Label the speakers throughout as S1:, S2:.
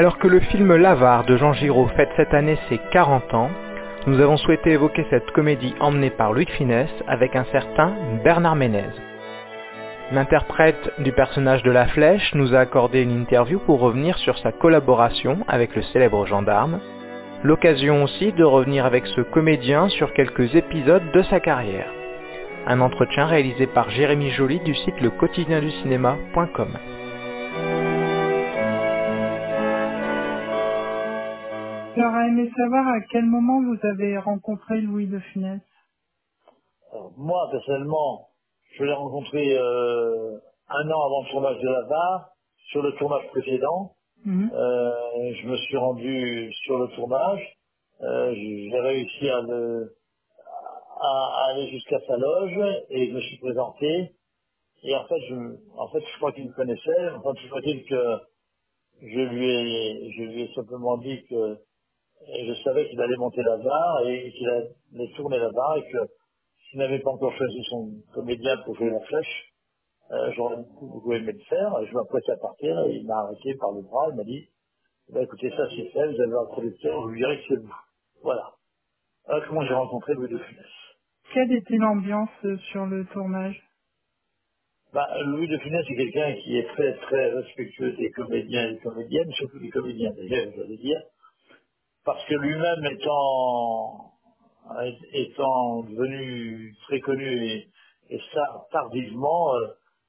S1: Alors que le film L'Avare de Jean Giraud fête cette année ses 40 ans, nous avons souhaité évoquer cette comédie emmenée par Louis de Funès avec un certain Bernard Ménez. L'interprète du personnage de la flèche nous a accordé une interview pour revenir sur sa collaboration avec le célèbre gendarme, l'occasion aussi de revenir avec ce comédien sur quelques épisodes de sa carrière. Un entretien réalisé par Jérémy Joly du site le du.
S2: J'aurais aimé savoir à quel moment vous avez rencontré Louis de Funès.
S3: Alors, moi, personnellement, je l'ai rencontré euh, un an avant le tournage de la VAR, sur le tournage précédent.
S2: Mhm.
S3: Euh, je me suis rendu sur le tournage. Euh, J'ai réussi à, le- à- à aller jusqu'à sa loge et je me suis présenté. Et en fait, je, en fait, je crois qu'il me connaissait. Enfin, que je lui ai, je lui ai simplement dit que et je savais qu'il allait monter la barre et qu'il allait tourner la barre et que s'il n'avait pas encore choisi son comédien pour jouer la flèche, euh, j'aurais beaucoup, beaucoup aimé le faire. Je m'apprêtais à partir et il m'a arrêté par le bras. Il m'a dit, ben, écoutez, ça c'est fait, vous avez un producteur, vous lui direz que c'est vous. Voilà. Voilà comment j'ai rencontré Louis de Funès.
S2: Quelle était l'ambiance sur le tournage?
S3: Bah, Louis de Funès c'est quelqu'un qui est très très respectueux des comédiens et des comédiennes, surtout des comédiens d'ailleurs, j'allais dire, parce que lui-même étant étant devenu très connu et, tardivement, euh,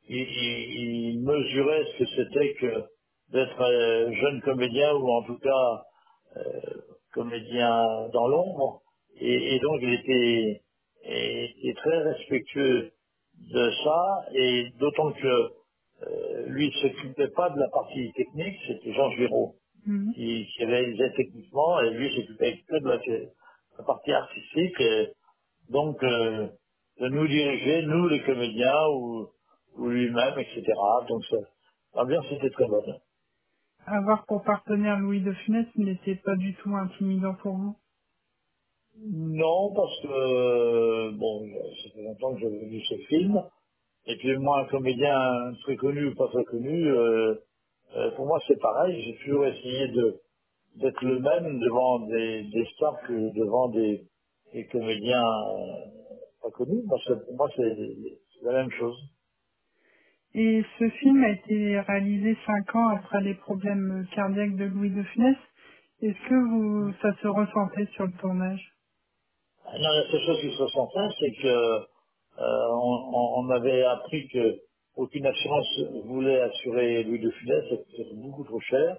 S3: il, mesurait ce que c'était que d'être euh, jeune comédien ou en tout cas euh, comédien dans l'ombre. Et, donc il était, était très respectueux de ça, et d'autant que lui ne s'occupait pas de la partie technique, c'était Jean Giraud
S2: Mhm.
S3: qui, qui réalisait techniquement, et lui s'occupait que de la, la partie artistique, et donc euh, de nous diriger, nous les comédiens, ou, ou lui-même, etc. Donc ça- l'ambiance était très bonne.
S2: Avoir pour partenaire Louis de Funès n'était pas du tout intimidant pour vous?
S3: Non, parce que, euh, bon, ça fait longtemps que j'avais vu ce film, et puis moi, un comédien très connu ou pas très connu, euh, euh, pour moi c'est pareil, j'ai toujours essayé de d'être le même devant des, des stars que devant des, des comédiens euh, pas connus. Parce que pour moi, c'est c'est la même chose.
S2: Et ce film a été réalisé cinq ans après les problèmes cardiaques de Louis de Funès. Est-ce que vous, ça se ressentait sur le tournage?
S3: Non, la seule chose qui se ressentait, c'est que euh, on, on- on avait appris que aucune assurance voulait assurer Louis de Funès, c'était beaucoup trop cher.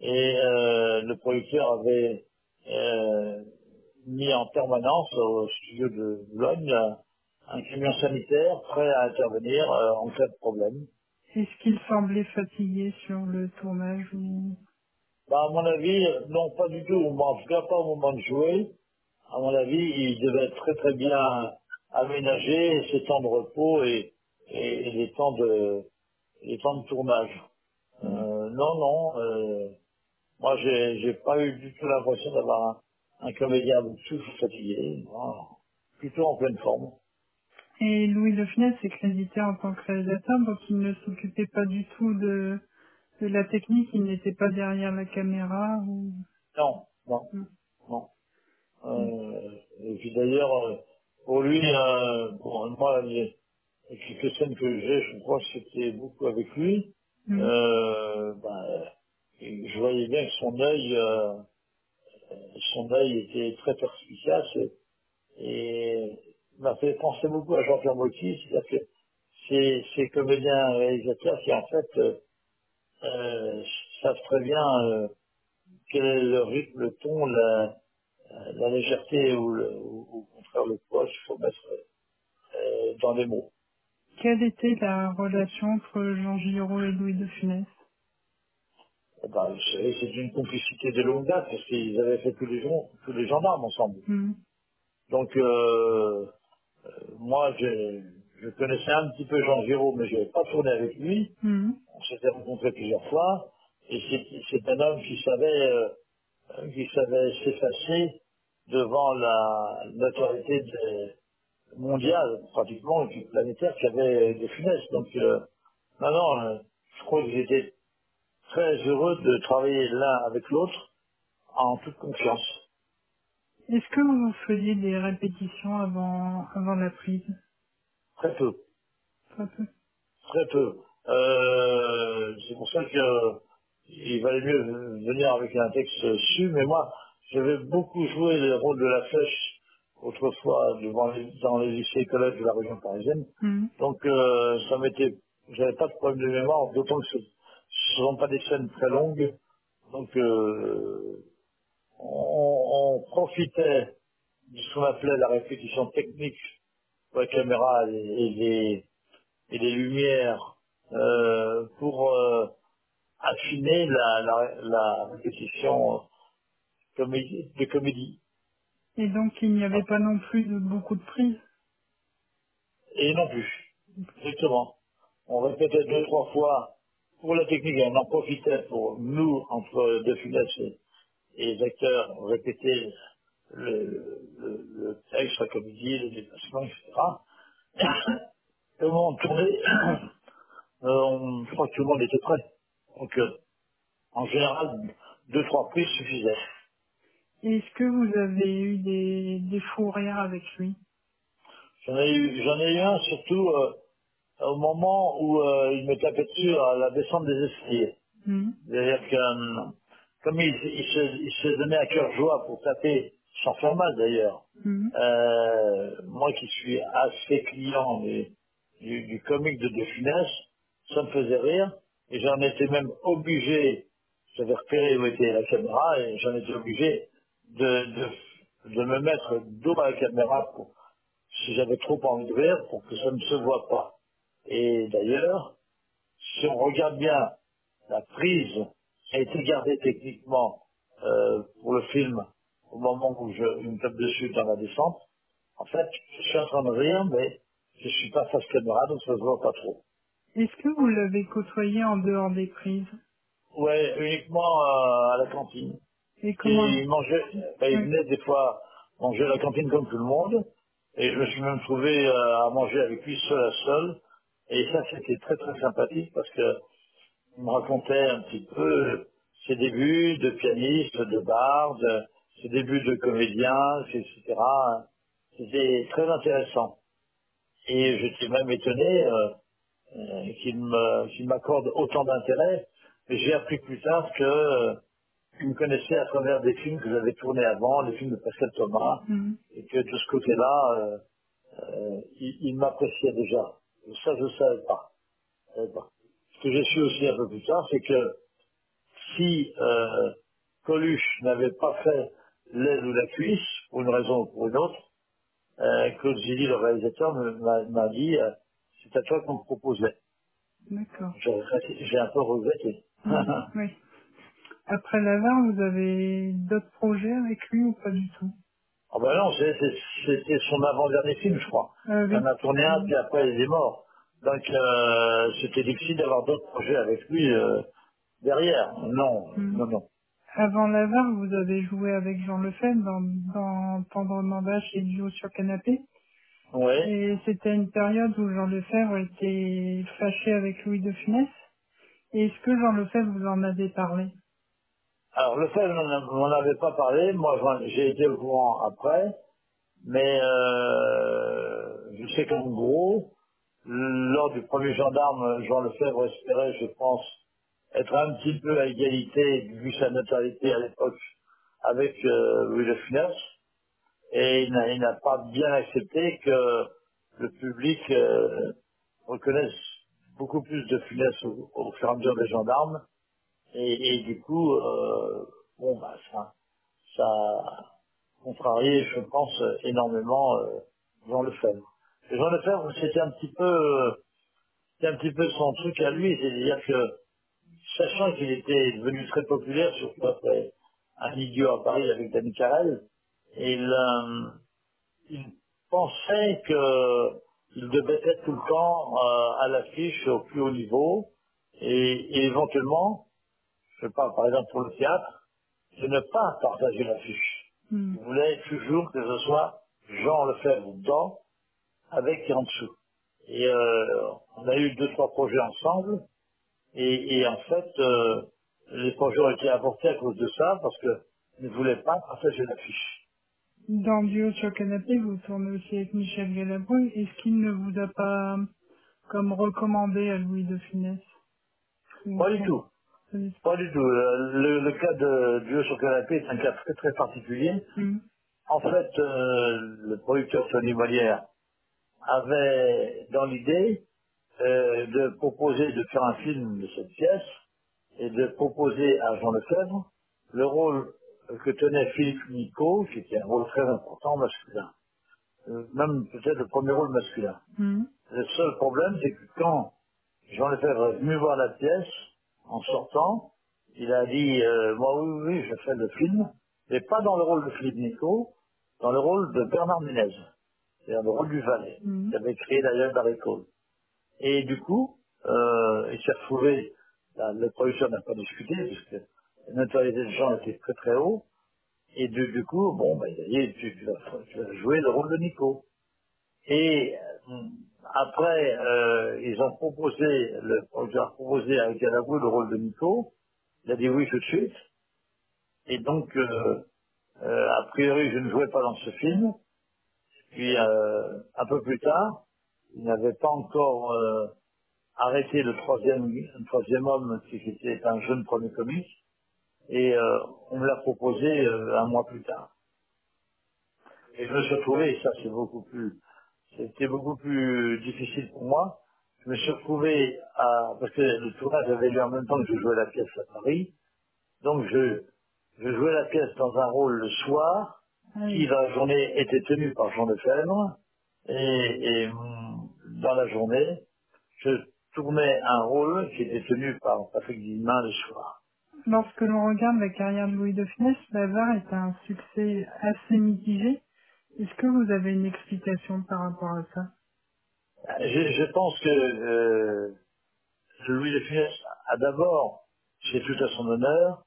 S3: Et euh, le producteur avait euh, mis en permanence au studio de Boulogne un, un camion sanitaire prêt à intervenir euh, en cas de problème.
S2: Est-ce qu'il semblait fatigué sur le tournage ou...
S3: Bah, à mon avis, euh, non, pas du tout. En tout cas, pas au moment de jouer. À mon avis, il devait être très très bien aménagé, ses temps de repos et, et- et les temps de les temps de tournage. Euh, non, non. euh, moi, j'ai j'ai pas eu du tout l'impression d'avoir un, un comédien tout fatigué. Non, plutôt en pleine forme.
S2: Et Louis de Funès est crédité en tant que réalisateur, donc il ne s'occupait pas du tout de, de la technique, il n'était pas derrière la caméra ou...
S3: Non, non,
S2: Mm.
S3: non. Euh, et puis d'ailleurs, euh, pour lui, euh, bon, moi, les, les quelques scènes que j'ai, je crois que c'était beaucoup avec lui.
S2: Mm.
S3: Euh, ben, et je voyais bien que son œil, euh, son œil était très perspicace et, et m'a fait penser beaucoup à Jean-Pierre Motti, c'est-à-dire que ces, ces comédiens réalisateurs qui en fait euh, euh, savent très bien euh, quel est le rythme, le ton, la, la légèreté ou, le, ou au contraire le poids qu'il faut mettre euh, dans les mots.
S2: Quelle était la relation entre Jean Giraud et Louis de Funès?
S3: Eh ben, vous savez, c'est une complicité de longue date parce qu'ils avaient fait tous les, gens, tous les gendarmes ensemble.
S2: Mm.
S3: Donc euh, moi, je, je connaissais un petit peu Jean Giraud, mais je n'avais pas tourné avec lui.
S2: Mm.
S3: On s'était rencontrés plusieurs fois. Et c'est un homme qui savait, euh, qui savait s'effacer devant la notoriété de- mondiale, pratiquement, et puis planétaire, qu'avait de Funès. Donc, euh, non, non, euh, je crois qu'ils étaient très heureux de travailler l'un avec l'autre en toute confiance.
S2: Est-ce que vous faisiez des répétitions avant, avant la prise?
S3: Très peu.
S2: Très peu.
S3: Très peu. Euh, c'est pour ça que il valait mieux venir avec un texte su, mais moi, j'avais beaucoup joué le rôle de la flèche autrefois devant les- dans les lycées et collèges de la région parisienne.
S2: Mhm.
S3: Donc euh, ça m'était, j'avais pas de problème de mémoire, d'autant que ce ne sont pas des scènes très longues. Donc euh, on, on profitait de ce qu'on appelait la répétition technique pour la caméra et, et les, et les lumières euh, pour euh, affiner la, la, la répétition comédie, de comédie.
S2: Et donc, il n'y avait pas non plus de beaucoup de prises
S3: Et non plus, exactement. On répétait deux, trois fois pour la technique et on en profitait pour nous, entre De Funès et, et les acteurs, répéter le, le, le texte, la comédie, le déplacement, etc. Et au moment de tourner, euh, on- je crois que tout le monde était prêt. Donc, euh, en général, deux, trois prises suffisaient.
S2: Est-ce que vous avez eu des, des fous rires avec lui?
S3: J'en ai eu, j'en ai eu un surtout euh, au moment où euh, il me tapait dessus à la descente des escaliers.
S2: Mhm.
S3: C'est-à-dire que, euh, comme il, il se, il se donnait à cœur joie pour taper, sans faire mal d'ailleurs,
S2: Mhm.
S3: euh, moi qui suis assez client du, du, du comique de De Funès, ça me faisait rire, et j'en étais même obligé, j'avais repéré où était la caméra, et j'en étais obligé de, de, de me mettre dos à la caméra pour, si j'avais trop envie de rire, pour que ça ne se voit pas. Et d'ailleurs, si on regarde bien la prise a été gardée techniquement euh, pour le film au moment où je me tape dessus dans la descente, en fait, je suis en train de rire, mais je suis pas face caméra, donc ça se voit pas trop.
S2: Est-ce que vous l'avez côtoyé en dehors des prises?
S3: Ouais, uniquement euh, à la cantine.
S2: Et comment
S3: Il mangeait, ben, il venait des fois manger à la cantine comme tout le monde, et je me suis même trouvé euh, à manger avec lui seul à seul, et ça c'était très très sympathique parce que il me racontait un petit peu ses débuts de pianiste, de barde, ses débuts de comédien, etc. C'était très intéressant. Et j'étais même étonné euh, euh, qu'il m'accorde autant d'intérêt. J'ai appris plus tard que il me connaissait à travers des films que j'avais tournés avant, les films de Pascal Thomas,
S2: Mhm.
S3: et que de ce côté-là, euh, euh, il, il m'appréciait déjà. Et ça, je ne savais pas. Ce que j'ai su aussi un peu plus tard, c'est que si euh, Coluche n'avait pas fait l'aile ou la cuisse, pour une raison ou pour une autre, euh, Claude Zilli, le réalisateur, m'a dit euh, c'est à toi qu'on me proposait.
S2: D'accord.
S3: J'ai un peu regretté.
S2: Mhm. Oui. Après l'avare, vous avez d'autres projets avec lui ou pas du tout?
S3: Ah ben non, c'est- c'est- c'était son avant-dernier film, je crois.
S2: Ah
S3: Il
S2: oui.
S3: en a tourné un, puis après il est mort. Donc euh, c'était difficile d'avoir d'autres projets avec lui euh, derrière. Non,
S2: Mhm.
S3: non, non.
S2: Avant l'avare, vous avez joué avec Jean Lefebvre dans, dans Tendrement vache et Duo sur canapé.
S3: Oui.
S2: Et c'était une période où Jean Lefebvre était fâché avec Louis de Funès. Et Est-ce que Jean Lefebvre vous en avait parlé?
S3: Alors le fait, n'en avait pas parlé. Moi, j'ai été au courant après. Mais euh, je sais qu'en gros, lors du premier gendarme, Jean Lefebvre espérait, je pense, être un petit peu à égalité, vu sa notoriété à l'époque, avec euh, Louis de Funès. Et il n'a pas bien accepté que le public euh, reconnaisse beaucoup plus de Funès au fur et à mesure des gendarmes. Et, du coup, euh, bon, bah, ça, ça contrarié, je pense, énormément euh, Jean Lefebvre. Et Jean Lefebvre, c'était un petit peu, c'était un petit peu son truc à lui, c'est-à-dire que, sachant qu'il était devenu très populaire, surtout après un idiot à Paris avec Danny Carrel, il, euh, il pensait que il devait être tout le temps euh, à l'affiche au plus haut niveau, et éventuellement, je parle par exemple pour le théâtre, de ne pas partager l'affiche.
S2: Hmm.
S3: Il voulait toujours que ce soit Jean Lefebvre dedans, avec et en dessous. Et euh, on a eu deux, trois projets ensemble, et, et en fait, euh, les projets ont été avortés à cause de ça, parce que ne voulaient pas partager l'affiche.
S2: Dans Duo sur Canapé, vous tournez aussi avec Michel Galabru. Est-ce qu'il ne vous a pas comme recommandé à Louis de Funès?
S3: Pas du tout. Pas du tout. Euh, Le, le cas de Duo sur Canapé est un cas très très particulier.
S2: Mhm.
S3: En fait, euh, le producteur Tony Molière avait dans l'idée euh, de proposer de faire un film de cette pièce et de proposer à Jean Lefebvre le rôle que tenait Philippe Nico, qui était un rôle très important masculin. Euh, même peut-être le premier rôle masculin.
S2: Mhm.
S3: Le seul problème, c'est que quand Jean Lefebvre est venu voir la pièce, en sortant, il a dit, euh, moi oui, oui, je fais le film, mais pas dans le rôle de Philippe Nico, dans le rôle de Bernard Ménez, c'est-à-dire le rôle du valet,
S2: Mhm.
S3: qui avait créé d'ailleurs Barry Cole. Et du coup, euh, il s'est retrouvé, la- le producteur n'a pas discuté, puisque la notoriété de Jean était très très haut, et du, du coup, bon, bah, il a dit, tu, tu vas, tu vas jouer le rôle de Nico. Et euh, après, euh, ils ont proposé, le producteur a proposé à Galabou le rôle de Nico. Il a dit oui tout de suite. Et donc, euh, euh, a priori, je ne jouais pas dans ce film. Puis, euh, un peu plus tard, il n'avait pas encore euh, arrêté le troisième, le troisième homme, qui était un jeune premier comique. Et euh, on me l'a proposé un mois plus tard. Et je me suis retrouvé, et ça c'est beaucoup plus, c'était beaucoup plus difficile pour moi. Je me suis retrouvé à, parce que le tournage avait lieu en même temps que je jouais la pièce à Paris. Donc je, je jouais la pièce dans un rôle le soir,
S2: Ah
S3: qui
S2: oui.
S3: dans la journée était tenu par Jean Lefebvre. Et, et dans la journée, je tournais un rôle qui était tenu par Patrick Guillemin le soir.
S2: Lorsque l'on regarde la carrière de Louis de Funès, Bavard est un succès assez mitigé. Est-ce que vous avez une explication par rapport à ça?
S3: Je, je pense que euh, Louis de Funès a d'abord, c'est tout à son honneur,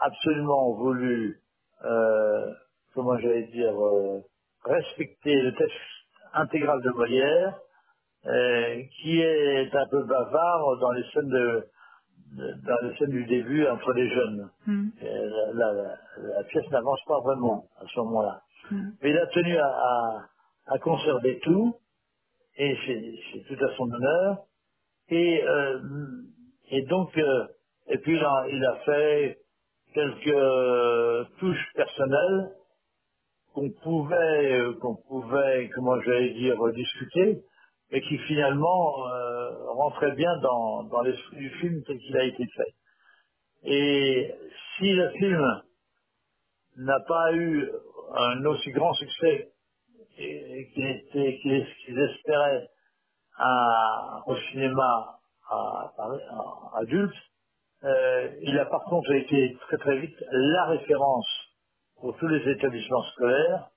S3: absolument voulu, euh, comment j'allais dire, euh, respecter le texte intégral de Molière, euh, qui est un peu bavard dans les scènes de- dans les scènes du début entre les jeunes. Euh, La, la- la pièce n'avance pas vraiment à ce moment-là.
S2: Mhm.
S3: Mais il a tenu à, à- à conserver tout, et c'est tout à son honneur. Et, euh, et donc, euh, et puis il a, il a fait quelques euh, touches personnelles qu'on pouvait, euh, qu'on pouvait, comment j'allais dire, discuter, mais qui finalement euh, rentraient bien dans, dans l'esprit du film tel qu'il a été fait. Et si le film n'a pas eu un aussi grand succès et- qu'ils espéraient à- au cinéma adulte, euh, il a par contre été très très vite la référence pour tous les établissements scolaires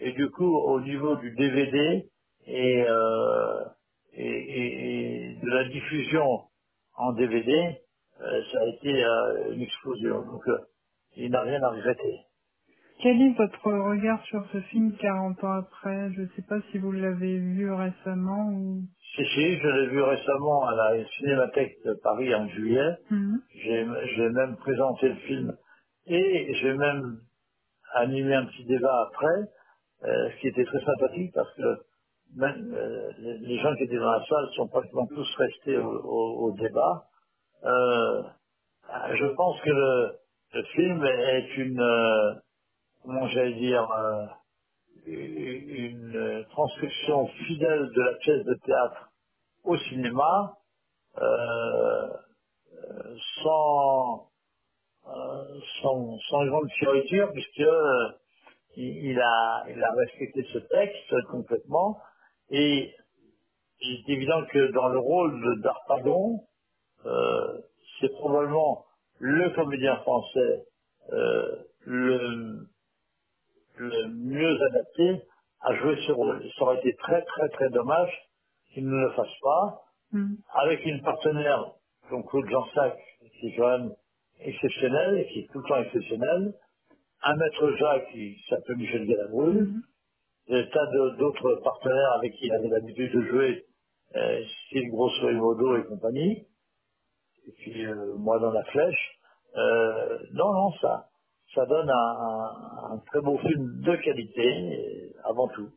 S3: et du coup au niveau du DVD et, euh, et, et- et de la diffusion en DVD, euh, ça a été euh, une explosion. Donc euh, il n'a rien à regretter.
S2: Quel est votre regard sur ce film 40 ans après? Je ne sais pas si vous l'avez vu récemment ou...
S3: Si, si, je l'ai vu récemment à la Cinémathèque de Paris en juillet.
S2: Mhm.
S3: J'ai j'ai même présenté le film et j'ai même animé un petit débat après, euh, ce qui était très sympathique parce que même euh, les, gens qui étaient dans la salle sont pratiquement tous restés au, débat. Euh, je pense que le, film est une, euh, comment j'allais dire, une transcription fidèle de la pièce de théâtre au cinéma, sans, sans, sans grande fioriture, puisque euh, il, il a, il a respecté ce texte complètement. Et il est évident que dans le rôle de d'Arpagon, euh, c'est probablement le comédien français euh, le, le mieux adapté à jouer ce rôle. Ça aurait été très très très dommage qu'il ne le fasse pas,
S2: Mhm.
S3: avec une partenaire, donc Claude Jansac, qui est quand même exceptionnel, et qui est tout le temps exceptionnel, un maître Jacques qui s'appelle Michel Galabru,
S2: Mhm.
S3: Des tas d'autres partenaires avec qui il avait l'habitude de jouer, euh, Grosso et Modo et compagnie, et puis euh, moi dans la flèche. Euh, non, non, ça, ça donne un, un, un très beau film de qualité, avant tout.